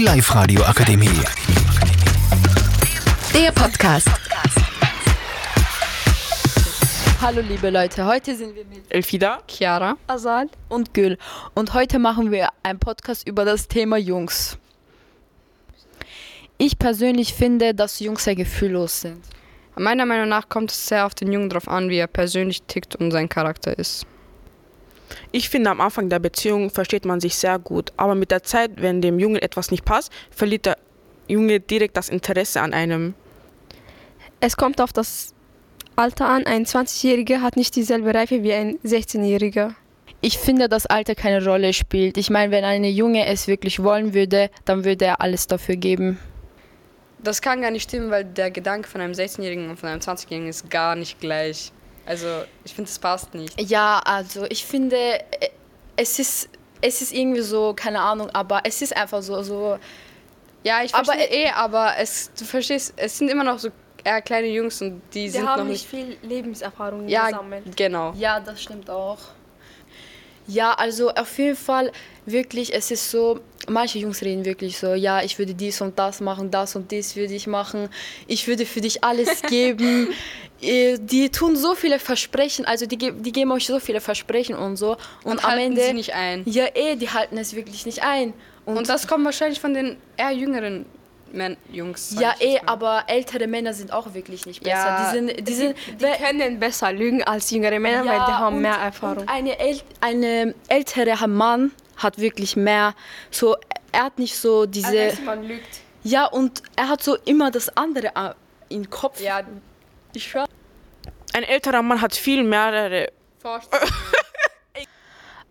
Die Live-Radio Akademie. Der Podcast. Hallo liebe Leute, heute sind wir mit Elfida. Chiara, Asal und Gül und heute machen wir einen Podcast über das Thema Jungs. Ich persönlich finde, dass Jungs sehr gefühllos sind. Meiner Meinung nach kommt es sehr auf den Jungen drauf an, wie er persönlich tickt und sein Charakter ist. Ich finde, am Anfang der Beziehung versteht man sich sehr gut, aber mit der Zeit, wenn dem Jungen etwas nicht passt, verliert der Junge direkt das Interesse an einem. Es kommt auf das Alter an. Ein 20-Jähriger hat nicht dieselbe Reife wie ein 16-Jähriger. Ich finde, dass Alter keine Rolle spielt. Ich meine, wenn eine Junge es wirklich wollen würde, dann würde er alles dafür geben. Das kann gar nicht stimmen, weil der Gedanke von einem 16-Jährigen und von einem 20-Jährigen ist gar nicht gleich. Also ich finde, das passt nicht. Ja, also ich finde, äh, es ist, es ist irgendwie so, keine Ahnung, aber es ist einfach so, so Ja, ich Aber, verstehe eh, aber es, du verstehst, es sind immer noch so eher kleine Jungs und die Sie sind haben noch nicht nicht. viel Lebenserfahrung Ja, gesammelt. genau. Ja, das stimmt auch. Ja, also auf jeden Fall wirklich, es ist so, manche Jungs reden wirklich so, ja, ich würde dies und das machen, das und dies würde ich machen, ich würde für dich alles geben. Äh, die tun so viele Versprechen, also die, die geben euch so viele Versprechen und so. Und, Und am halten Ende. sie nicht ein. Ja, eh, die halten es wirklich nicht ein. Und, Und das kommt wahrscheinlich von den eher jüngeren Men Jungs. ja, eh, aber ältere Männer sind auch wirklich nicht besser. Ja, die sind, die sind, Die können besser lügen als jüngere Männer, weil die haben und, mehr Erfahrung. Und eine, äl eine ältere Mann hat wirklich mehr, so, er hat nicht so diese, man lügt. ja, und er hat so immer das andere äh, im Kopf. Ja, ich schwör. Ein älterer Mann hat viel mehrere.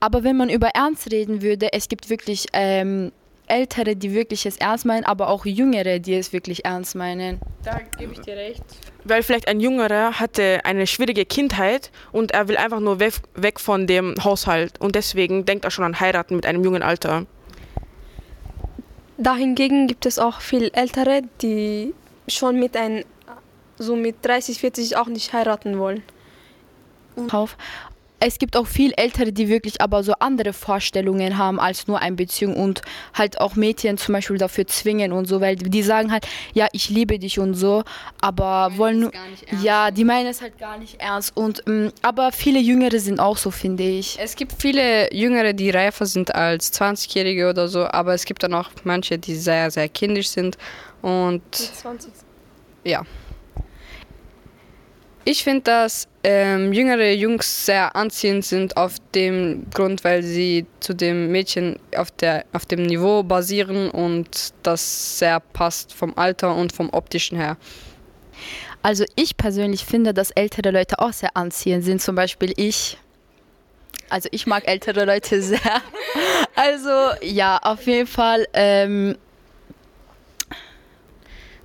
Aber wenn man über Ernst reden würde, es gibt wirklich ähm, Ältere, die wirklich es ernst meinen, aber auch Jüngere, die es wirklich ernst meinen. da gebe ich dir recht. Weil vielleicht ein Jüngerer hatte eine schwierige Kindheit und er will einfach nur weg, weg von dem Haushalt und deswegen denkt er schon an heiraten mit einem jungen Alter. Dahingegen gibt es auch viel Ältere, die schon mit ein, so mit 30, 40 auch nicht heiraten wollen. Auf. Es gibt auch viel Ältere, die wirklich aber so andere Vorstellungen haben als nur eine Beziehung und halt auch Mädchen zum Beispiel dafür zwingen und so, weil die sagen halt, ja, ich liebe dich und so, aber wollen ja, die meinen es halt gar nicht ernst und ähm, aber viele Jüngere sind auch so, finde ich. Es gibt viele Jüngere, die reifer sind als 20-Jährige oder so, aber es gibt dann auch manche, die sehr, sehr kindisch sind. Und Mit 20. ja. Ich finde, dass ähm, jüngere Jungs sehr anziehend sind auf dem Grund, weil sie zu dem Mädchen auf, der, auf dem Niveau basieren und das sehr passt vom Alter und vom optischen her. Also ich persönlich finde, dass ältere Leute auch sehr anziehend sind, zum Beispiel ich. Also ich mag ältere Leute sehr. Also ja, auf jeden Fall. Ähm,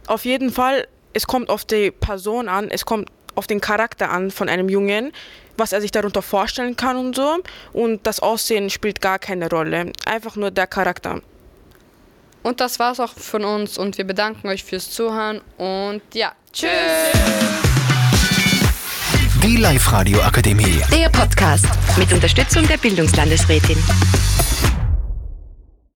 Auf jeden Fall, es kommt auf die Person an, es kommt auf den Charakter an von einem Jungen, was er sich darunter vorstellen kann und so. Und das Aussehen spielt gar keine Rolle, einfach nur der Charakter. Und das war's auch von uns und wir bedanken euch fürs Zuhören und ja, tschüss! Die Live-Radio Akademie. Der Podcast mit Unterstützung der Bildungslandesrätin.